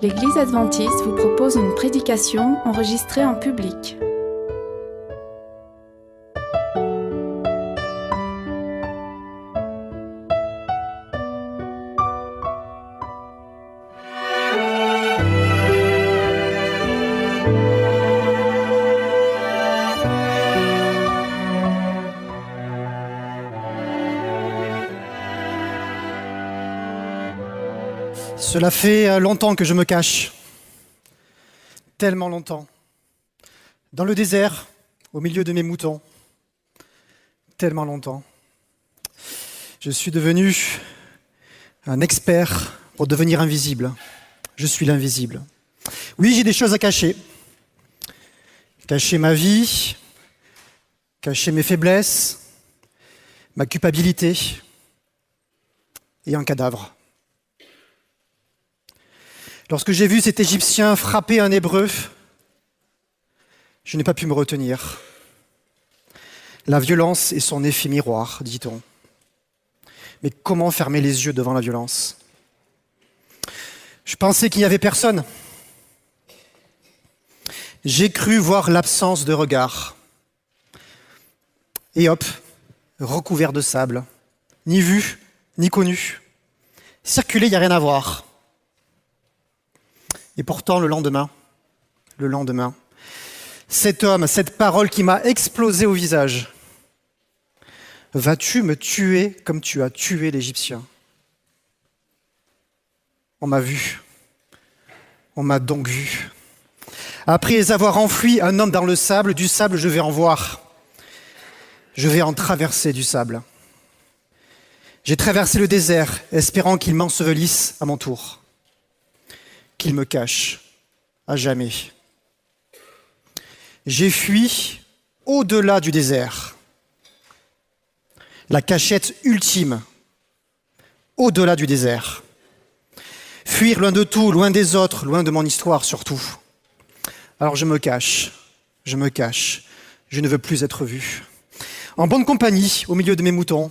L'Église adventiste vous propose une prédication enregistrée en public. Cela fait euh, longtemps que je me cache. Tellement longtemps. Dans le désert, au milieu de mes moutons. Tellement longtemps. Je suis devenu un expert pour devenir invisible. Je suis l'invisible. Oui, j'ai des choses à cacher. Cacher ma vie, cacher mes faiblesses, ma culpabilité et un cadavre. Lorsque j'ai vu cet Égyptien frapper un Hébreu, je n'ai pas pu me retenir. La violence est son effet miroir, dit-on. Mais comment fermer les yeux devant la violence? Je pensais qu'il n'y avait personne. J'ai cru voir l'absence de regard. Et hop, recouvert de sable, ni vu, ni connu. Circuler, il n'y a rien à voir. Et pourtant, le lendemain, le lendemain, cet homme, cette parole qui m'a explosé au visage, vas-tu me tuer comme tu as tué l'Égyptien? On m'a vu, on m'a donc vu. Après avoir enfoui un homme dans le sable, du sable je vais en voir. Je vais en traverser du sable. J'ai traversé le désert, espérant qu'il m'ensevelisse à mon tour qu'il me cache à jamais. J'ai fui au-delà du désert, la cachette ultime, au-delà du désert. Fuir loin de tout, loin des autres, loin de mon histoire surtout. Alors je me cache, je me cache, je ne veux plus être vu. En bonne compagnie, au milieu de mes moutons,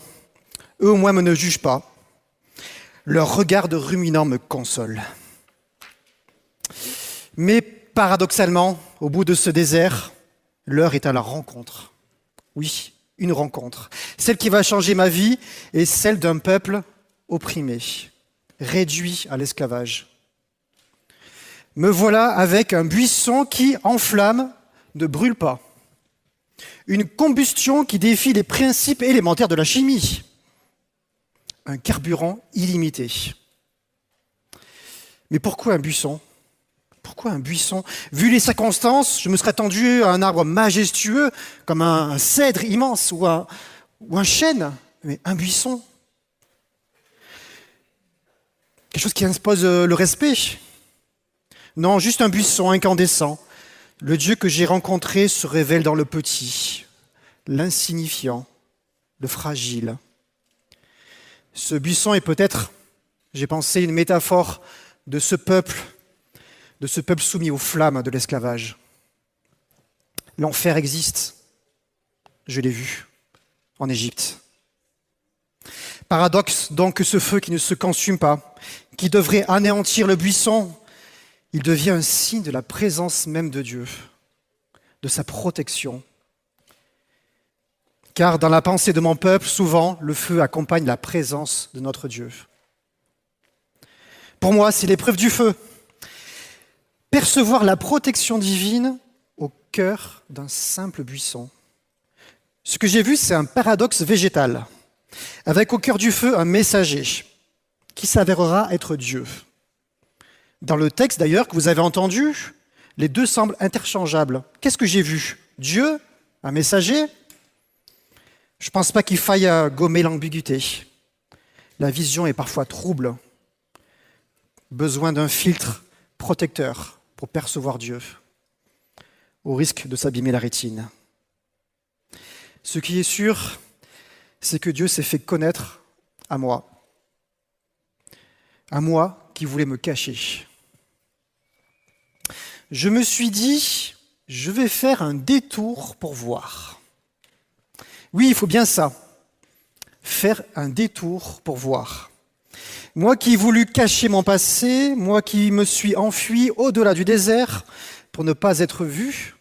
eux au moins me ne jugent pas. Leur regard de ruminant me console. Mais paradoxalement, au bout de ce désert, l'heure est à la rencontre. Oui, une rencontre. Celle qui va changer ma vie est celle d'un peuple opprimé, réduit à l'esclavage. Me voilà avec un buisson qui, en flamme, ne brûle pas. Une combustion qui défie les principes élémentaires de la chimie. Un carburant illimité. Mais pourquoi un buisson? Pourquoi un buisson? Vu les circonstances, je me serais tendu à un arbre majestueux, comme un cèdre immense ou un, chêne. Mais un buisson? Quelque chose qui impose euh, le respect? Non, juste un buisson incandescent. Le Dieu que j'ai rencontré se révèle dans le petit, l'insignifiant, le fragile. Ce buisson est peut-être, j'ai pensé, une métaphore de ce peuple de ce peuple soumis aux flammes de l'esclavage. L'enfer existe. Je l'ai vu en Égypte. Paradoxe donc que ce feu qui ne se consume pas, qui devrait anéantir le buisson, il devient un signe de la présence même de Dieu, de sa protection. Car dans la pensée de mon peuple, souvent, le feu accompagne la présence de notre Dieu. Pour moi, c'est l'épreuve du feu percevoir la protection divine au cœur d'un simple buisson. Ce que j'ai vu, c'est un paradoxe végétal, avec au cœur du feu un messager qui s'avérera être Dieu. Dans le texte d'ailleurs que vous avez entendu, les deux semblent interchangeables. Qu'est-ce que j'ai vu? Dieu, un messager? Je ne pense pas qu'il faille gommer l'ambiguïté. La vision est parfois trouble. besoin d'un filtre protecteur pour percevoir Dieu, au risque de s'abîmer la rétine. Ce qui est sûr, c'est que Dieu s'est fait connaître à moi, à moi qui voulais me cacher. Je me suis dit, je vais faire un détour pour voir. Oui, il faut bien ça, faire un détour pour voir. Moi qui ai voulu cacher mon passé, moi qui me suis enfui au-delà du désert pour ne pas être vu,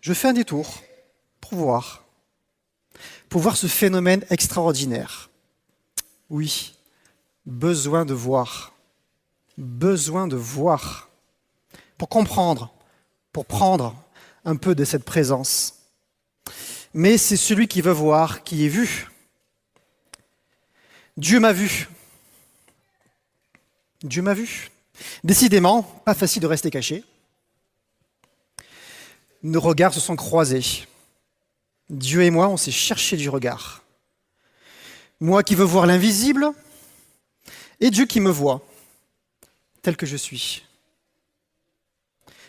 je fais un détour pour voir, pour voir ce phénomène extraordinaire. Oui, besoin de voir, besoin de voir, pour comprendre, pour prendre un peu de cette présence. Mais c'est celui qui veut voir qui est vu. Dieu m'a vu. Dieu m'a vu. Décidément, pas facile de rester caché. Nos regards se sont croisés. Dieu et moi, on s'est cherché du regard. Moi qui veux voir l'invisible, et Dieu qui me voit, tel que je suis.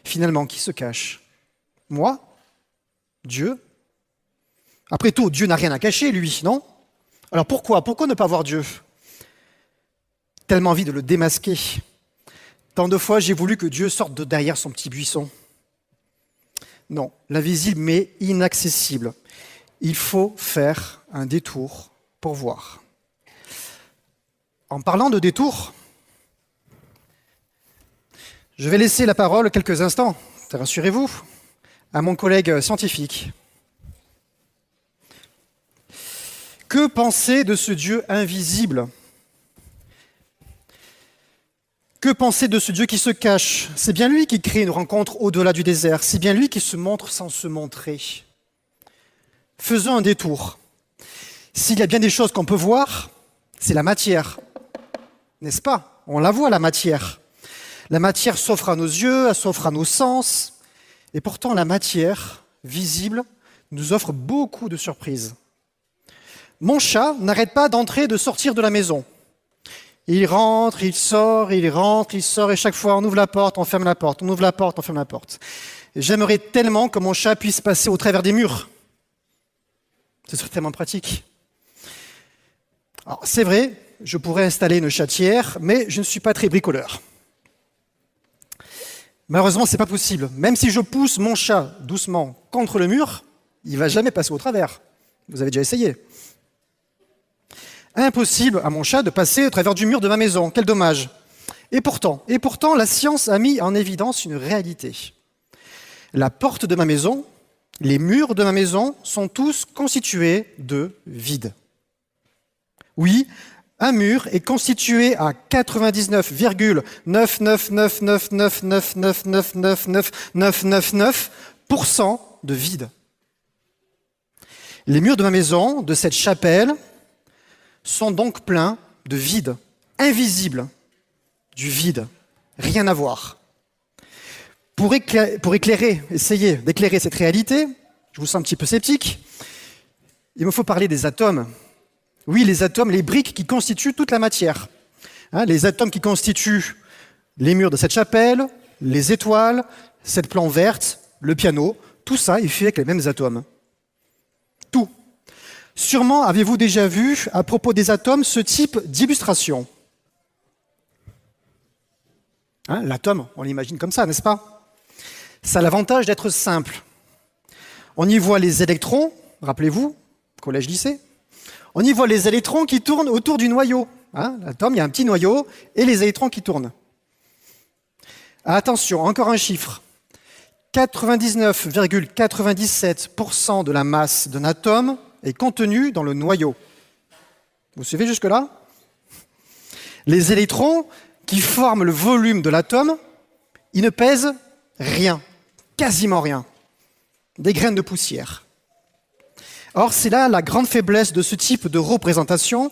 Finalement, qui se cache? Moi? Dieu? Après tout, Dieu n'a rien à cacher, lui, non? Alors pourquoi? Pourquoi ne pas voir Dieu? Tellement envie de le démasquer. Tant de fois, j'ai voulu que Dieu sorte de derrière son petit buisson. Non, l'invisible mais inaccessible. Il faut faire un détour pour voir. En parlant de détour, je vais laisser la parole quelques instants, rassurez-vous, à mon collègue scientifique. Que penser de ce Dieu invisible? Que penser de ce Dieu qui se cache? C'est bien lui qui crée une rencontre au-delà du désert, c'est bien lui qui se montre sans se montrer. Faisons un détour. S'il y a bien des choses qu'on peut voir, c'est la matière. N'est-ce pas? On la voit, la matière. La matière s'offre à nos yeux, elle s'offre à nos sens. Et pourtant, la matière visible nous offre beaucoup de surprises. Mon chat n'arrête pas d'entrer et de sortir de la maison. Il rentre, il sort, il rentre, il sort, et chaque fois on ouvre la porte, on ferme la porte, on ouvre la porte, on ferme la porte. J'aimerais tellement que mon chat puisse passer au travers des murs. Ce serait tellement pratique. C'est vrai, je pourrais installer une chatière, mais je ne suis pas très bricoleur. Malheureusement, ce n'est pas possible. Même si je pousse mon chat doucement contre le mur, il ne va jamais passer au travers. Vous avez déjà essayé. Impossible à mon chat de passer au travers du mur de ma maison. Quel dommage. Et pourtant, et pourtant, la science a mis en évidence une réalité. La porte de ma maison, les murs de ma maison sont tous constitués de vide. Oui, un mur est constitué à 99,99999999999% de vide. Les murs de ma maison, de cette chapelle, sont donc pleins de vide, invisible, du vide, rien à voir. Pour éclairer, essayer d'éclairer cette réalité, je vous sens un petit peu sceptique, il me faut parler des atomes. Oui, les atomes, les briques qui constituent toute la matière. Hein, les atomes qui constituent les murs de cette chapelle, les étoiles, cette plante verte, le piano, tout ça est fait avec les mêmes atomes. Tout. Sûrement avez-vous déjà vu, à propos des atomes, ce type d'illustration. Hein, l'atome, on l'imagine comme ça, n'est-ce pas? Ça a l'avantage d'être simple. On y voit les électrons, rappelez-vous, collège-lycée, on y voit les électrons qui tournent autour du noyau. Hein, l'atome, il y a un petit noyau et les électrons qui tournent. Attention, encore un chiffre. 99,97% de la masse d'un atome est contenue dans le noyau. Vous suivez jusque-là? Les électrons qui forment le volume de l'atome, ils ne pèsent rien, quasiment rien. Des graines de poussière. Or, c'est là la grande faiblesse de ce type de représentation.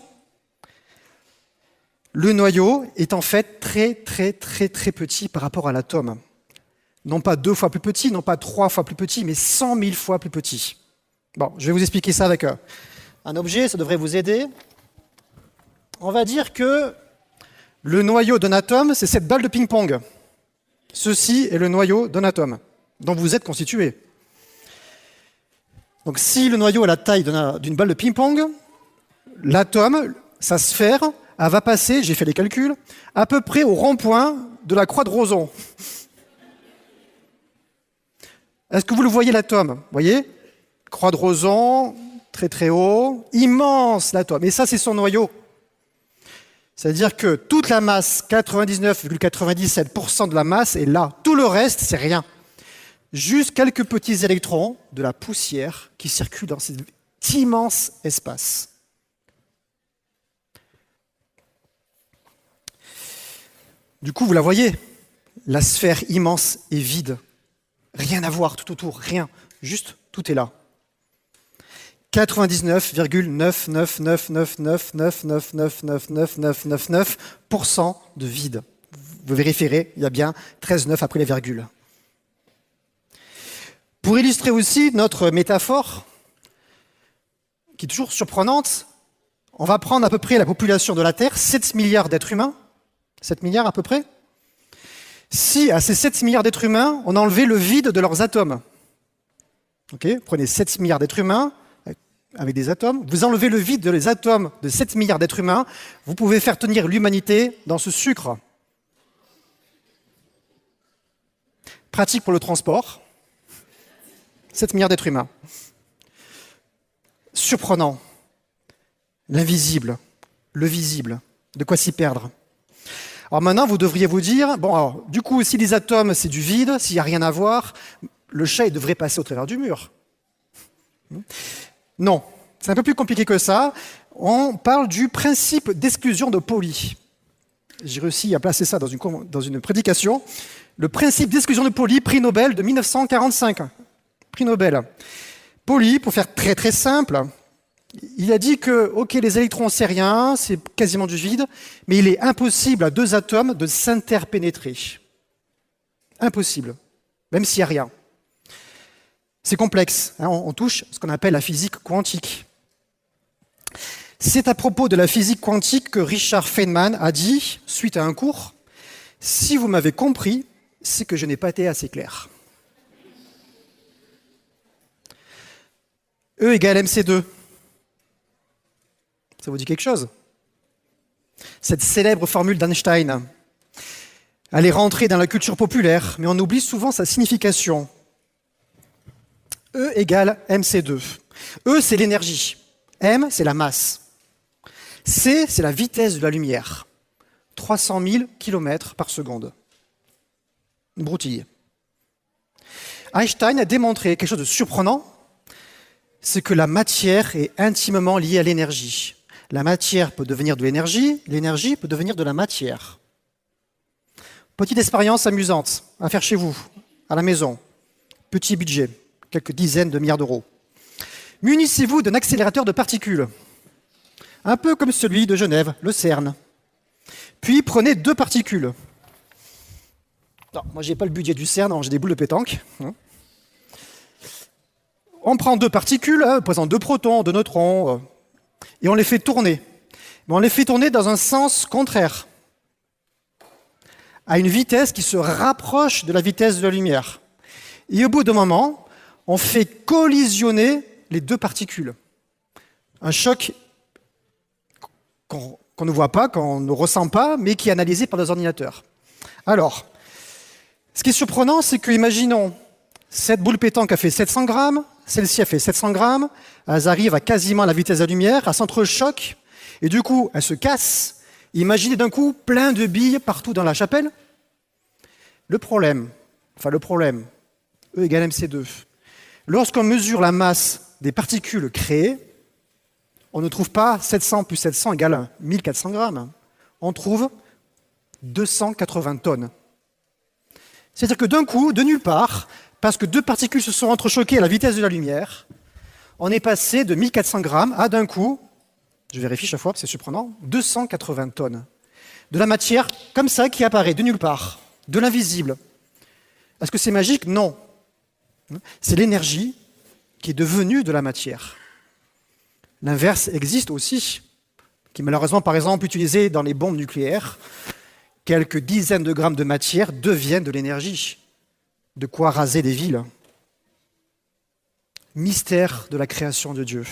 Le noyau est en fait très très très très petit par rapport à l'atome. Non pas deux fois plus petit, non pas trois fois plus petit, mais cent mille fois plus petit. Bon, je vais vous expliquer ça avec un objet, ça devrait vous aider. On va dire que Le noyau d'un atome, c'est cette balle de ping-pong. Ceci est le noyau d'un atome dont vous êtes constitué. Donc si le noyau a la taille d'une balle de ping-pong, l'atome, sa sphère, elle va passer, j'ai fait les calculs, à peu près au rond-point de la croix de Roson. Est-ce que vous le voyez l'atome? Voyez? Croix de Roson, très très haut, immense l'atome. Et ça, c'est son noyau. C'est-à-dire que toute la masse, 99,97% de la masse est là. Tout le reste, c'est rien. Juste quelques petits électrons de la poussière qui circulent dans cet immense espace. Du coup, vous la voyez, la sphère immense est vide. Rien à voir tout autour, rien. Juste, tout est là. 99,99999999999% de vide. Vous vérifierez, il y a bien 13 9 après les virgules. Pour illustrer aussi notre métaphore, qui est toujours surprenante, on va prendre à peu près la population de la Terre, 7 milliards d'êtres humains, 7 milliards à peu près. Si à ces 7 milliards d'êtres humains, on enlevait le vide de leurs atomes, ok prenez 7 milliards d'êtres humains, avec des atomes, vous enlevez le vide des atomes de 7 milliards d'êtres humains, vous pouvez faire tenir l'humanité dans ce sucre. Pratique pour le transport. 7 milliards d'êtres humains. Surprenant. L'invisible, le visible. De quoi s'y perdre. Alors maintenant, vous devriez vous dire, bon, alors, du coup, si les atomes, c'est du vide, s'il n'y a rien à voir, le chat, devrait passer au travers du mur. Non, c'est un peu plus compliqué que ça. On parle du principe d'exclusion de Pauli. J'ai réussi à placer ça dans une, prédication. Le principe d'exclusion de Pauli, prix Nobel de 1945. Prix Nobel. Pauli, pour faire très très simple, il a dit que, ok, les électrons, c'est rien, c'est quasiment du vide, mais il est impossible à deux atomes de s'interpénétrer. Impossible, même s'il n'y a rien. C'est complexe. Hein, on, touche ce qu'on appelle la physique quantique. C'est à propos de la physique quantique que Richard Feynman a dit, suite à un cours, si vous m'avez compris, c'est que je n'ai pas été assez clair. E égale MC2. Ça vous dit quelque chose? Cette célèbre formule d'Einstein, elle est rentrée dans la culture populaire, mais on oublie souvent sa signification. E égale mc2. E, c'est l'énergie. M, c'est la masse. C, c'est la vitesse de la lumière. 300 000 km par seconde. Une broutille. Einstein a démontré quelque chose de surprenant, c'est que la matière est intimement liée à l'énergie. La matière peut devenir de l'énergie, l'énergie peut devenir de la matière. Petite expérience amusante à faire chez vous, à la maison. Petit budget quelques dizaines de milliards d'euros. Munissez-vous d'un accélérateur de particules, un peu comme celui de Genève, le CERN. Puis prenez deux particules. Non, moi, je n'ai pas le budget du CERN, j'ai des boules de pétanque. Hein. On prend deux particules, hein, présentent deux protons, deux neutrons, euh, et on les fait tourner. Mais on les fait tourner dans un sens contraire, à une vitesse qui se rapproche de la vitesse de la lumière. Et au bout d'un moment, on fait collisionner les deux particules. Un choc qu'on ne voit pas, qu'on ne ressent pas, mais qui est analysé par des ordinateurs. Alors, ce qui est surprenant, c'est que, imaginons, cette boule pétanque a fait 700 grammes, celle-ci a fait 700 grammes, elles arrivent à quasiment la vitesse de la lumière, elles s'entrechoquent, et du coup, elles se cassent. Imaginez d'un coup plein de billes partout dans la chapelle. Le problème, enfin le problème, E égale MC2, Lorsqu'on mesure la masse des particules créées, on ne trouve pas 700 plus 700 égale 1400 grammes. On trouve 280 tonnes. C'est-à-dire que d'un coup, de nulle part, parce que deux particules se sont entrechoquées à la vitesse de la lumière, on est passé de 1400 grammes à d'un coup, je vérifie chaque fois, c'est surprenant, 280 tonnes. De la matière comme ça qui apparaît de nulle part, de l'invisible. Est-ce que c'est magique? Non. C'est l'énergie qui est devenue de la matière. L'inverse existe aussi, qui est malheureusement par exemple utilisé dans les bombes nucléaires. quelques dizaines de grammes de matière deviennent de l'énergie. De quoi raser des villes. Mystère de la création de Dieu.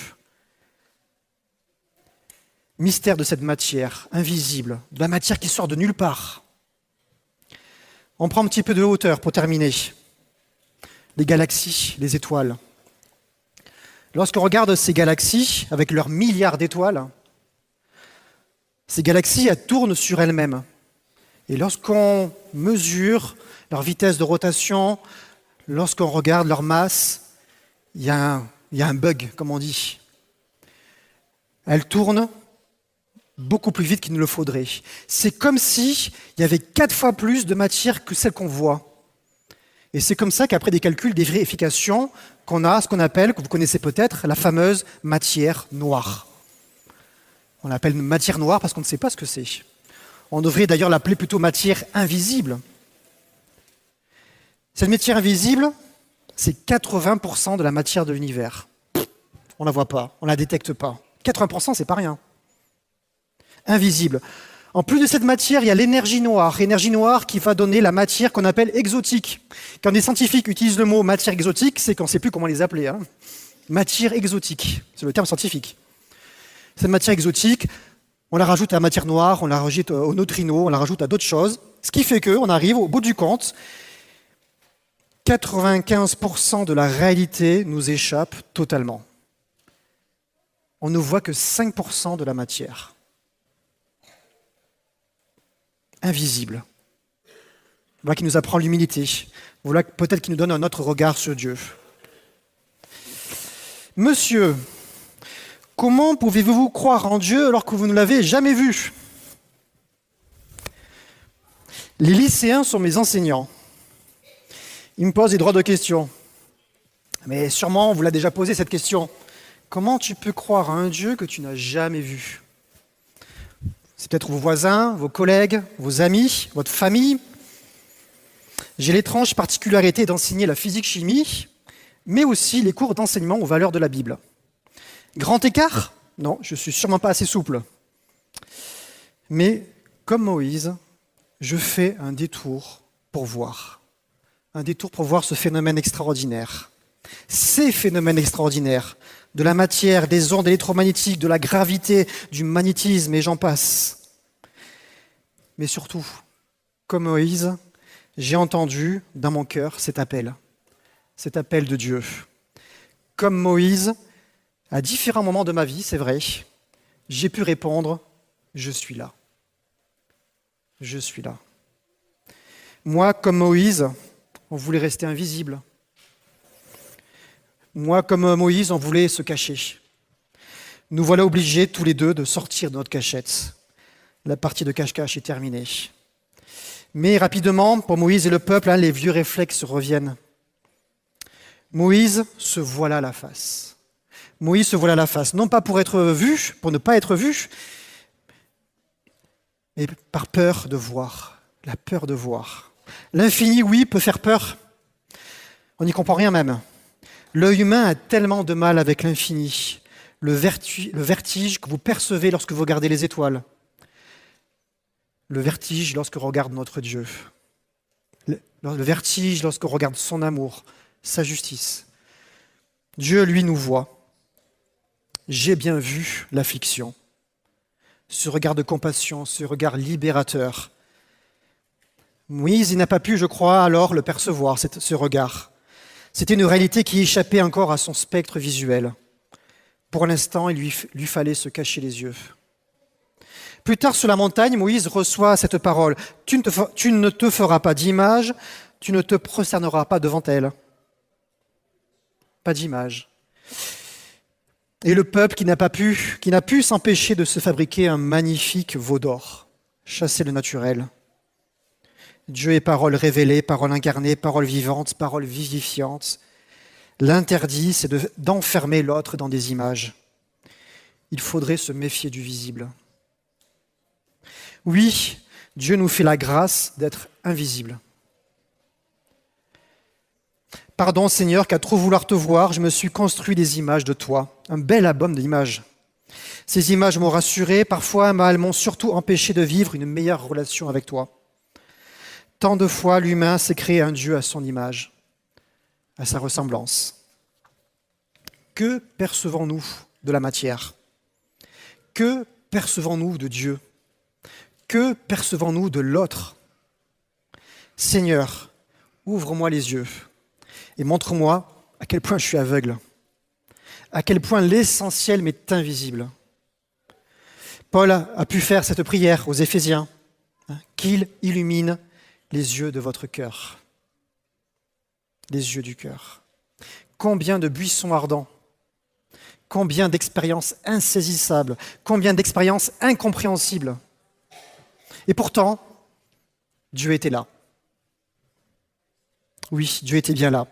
Mystère de cette matière invisible, de la matière qui sort de nulle part. On prend un petit peu de hauteur pour terminer. Les galaxies, les étoiles. Lorsqu'on regarde ces galaxies, avec leurs milliards d'étoiles, ces galaxies, elles tournent sur elles-mêmes. Et lorsqu'on mesure leur vitesse de rotation, lorsqu'on regarde leur masse, il y, a un, il y, a un, bug, comme on dit. Elles tournent beaucoup plus vite qu'il ne le faudrait. C'est comme s'il y avait quatre fois plus de matière que celle qu'on voit. Et c'est comme ça qu'après des calculs, des vérifications, qu'on a ce qu'on appelle, que vous connaissez peut-être, la fameuse matière noire. On l'appelle matière noire parce qu'on ne sait pas ce que c'est. On devrait d'ailleurs l'appeler plutôt matière invisible. Cette matière invisible, c'est 80% de la matière de l'univers. On ne la voit pas, on ne la détecte pas. 80%, c'est pas rien. Invisible. En plus de cette matière, il y a l'énergie noire. Énergie noire qui va donner la matière qu'on appelle exotique. Quand des scientifiques utilisent le mot matière exotique, c'est qu'on ne sait plus comment les appeler. Hein. Matière exotique, c'est le terme scientifique. Cette matière exotique, on la rajoute à la matière noire, on la rajoute au neutrino, on la rajoute à d'autres choses. Ce qui fait qu'on arrive au bout du compte, 95% de la réalité nous échappe totalement. On ne voit que 5% de la matière. Invisible. Voilà qui nous apprend l'humilité. Voilà peut-être qui nous donne un autre regard sur Dieu. Monsieur, comment pouvez-vous croire en Dieu alors que vous ne l'avez jamais vu? Les lycéens sont mes enseignants. Ils me posent des droits de questions. Mais sûrement, on vous l'a déjà posé cette question. Comment tu peux croire à un Dieu que tu n'as jamais vu? C'est peut-être vos voisins, vos collègues, vos amis, votre famille. J'ai l'étrange particularité d'enseigner la physique-chimie, mais aussi les cours d'enseignement aux valeurs de la Bible. Grand écart Non, je suis sûrement pas assez souple. Mais comme Moïse, je fais un détour pour voir. Un détour pour voir ce phénomène extraordinaire. Ces phénomènes extraordinaires de la matière, des ondes électromagnétiques, de la gravité, du magnétisme, et j'en passe. Mais surtout, comme Moïse, j'ai entendu dans mon cœur cet appel, cet appel de Dieu. Comme Moïse, à différents moments de ma vie, c'est vrai, j'ai pu répondre, je suis là. Je suis là. Moi, comme Moïse, on voulait rester invisible. Moi, comme Moïse, on voulait se cacher. Nous voilà obligés tous les deux de sortir de notre cachette. La partie de cache-cache est terminée. Mais rapidement, pour Moïse et le peuple, hein, les vieux réflexes reviennent. Moïse se voila la face. Moïse se voilà la face, non pas pour être vu, pour ne pas être vu, mais par peur de voir, la peur de voir. L'infini, oui, peut faire peur. On n'y comprend rien même. L'œil humain a tellement de mal avec l'infini, le, vertige que vous percevez lorsque vous regardez les étoiles, le vertige lorsque regarde notre Dieu, le, le vertige lorsque regarde son amour, sa justice. Dieu, lui, nous voit. J'ai bien vu l'affliction, ce regard de compassion, ce regard libérateur. Moïse, il n'a pas pu, je crois, alors le percevoir, ce regard. C'était une réalité qui échappait encore à son spectre visuel. Pour l'instant, il lui, fallait se cacher les yeux. Plus tard, sur la montagne, Moïse reçoit cette parole. Tu ne te, tu ne te feras pas d'image, tu ne te prosterneras pas devant elle. Pas d'image. Et le peuple qui n'a pas pu, qui n'a pu s'empêcher de se fabriquer un magnifique veau d'or, chasser le naturel. Dieu est parole révélée, parole incarnée, parole vivante, parole vivifiante. L'interdit, c'est d'enfermer l'autre dans des images. Il faudrait se méfier du visible. Oui, Dieu nous fait la grâce d'être invisible. Pardon Seigneur, qu'à trop vouloir te voir, je me suis construit des images de toi, un bel album d'images. Ces images m'ont rassuré, parfois elles m'ont surtout empêché de vivre une meilleure relation avec toi. Tant de fois, l'humain s'est créé un Dieu à son image, à sa ressemblance. Que percevons-nous de la matière? Que percevons-nous de Dieu? Que percevons-nous de l'autre? Seigneur, ouvre-moi les yeux et montre-moi à quel point je suis aveugle, à quel point l'essentiel m'est invisible. Paul a pu faire cette prière aux Éphésiens, hein, qu'il illumine les yeux de votre cœur, les yeux du cœur. Combien de buissons ardents, combien d'expériences insaisissables, combien d'expériences incompréhensibles. Et pourtant, Dieu était là. Oui, Dieu était bien là.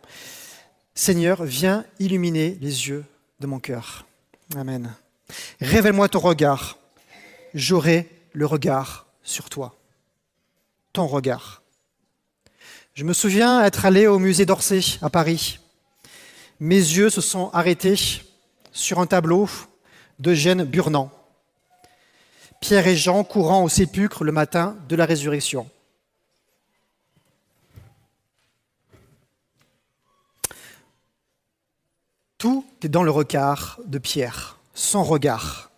Seigneur, viens illuminer les yeux de mon cœur. Amen. Révèle-moi ton regard. J'aurai le regard sur toi. Ton regard. Je me souviens être allé au musée d'Orsay à Paris. Mes yeux se sont arrêtés sur un tableau d'Eugène Burnand. Pierre et Jean courant au sépulcre le matin de la résurrection. Tout est dans le regard de Pierre, son regard.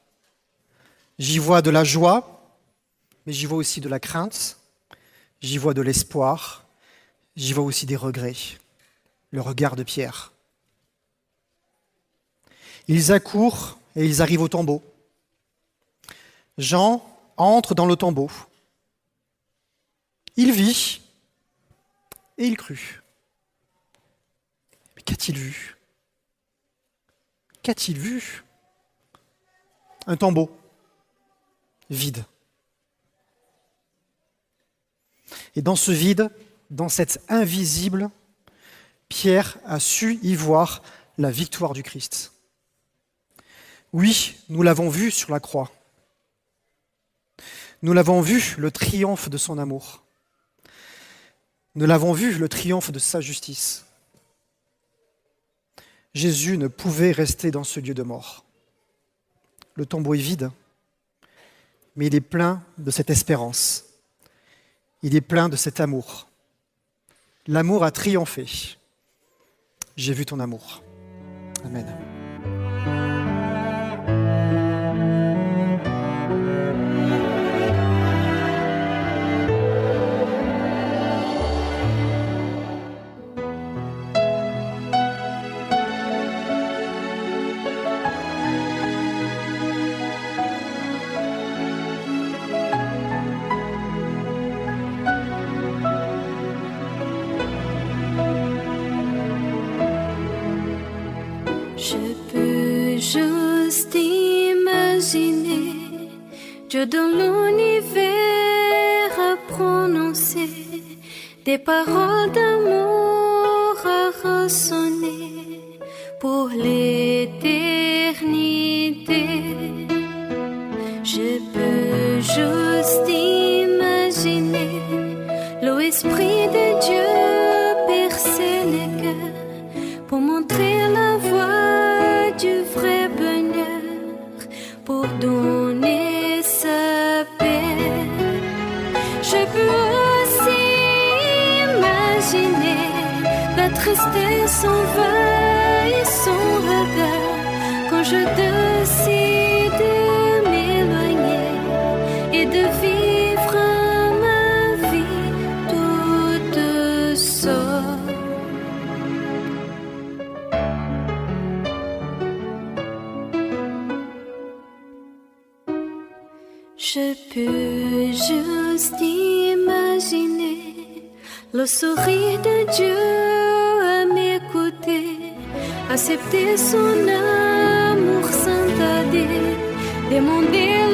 J'y vois de la joie, mais j'y vois aussi de la crainte, j'y vois de l'espoir, j'y vois aussi des regrets. Le regard de Pierre. Ils accourent et ils arrivent au tombeau. Jean entre dans le tombeau. Il vit et il crut. Mais qu'a-t-il vu? Qu'a-t-il vu? Un tombeau vide. Et dans ce vide, dans cet invisible, Pierre a su y voir la victoire du Christ. Oui, nous l'avons vu sur la croix. Nous l'avons vu, le triomphe de son amour. Nous l'avons vu, le triomphe de sa justice. Jésus ne pouvait rester dans ce lieu de mort. Le tombeau est vide, mais il est plein de cette espérance. Il est plein de cet amour. L'amour a triomphé. J'ai vu ton amour. Amen. Paroles d'amour à ressonner pour l'éternité. Je peux juste imaginer l'esprit de Dieu 充分 accepter son amour s'intader, demander la force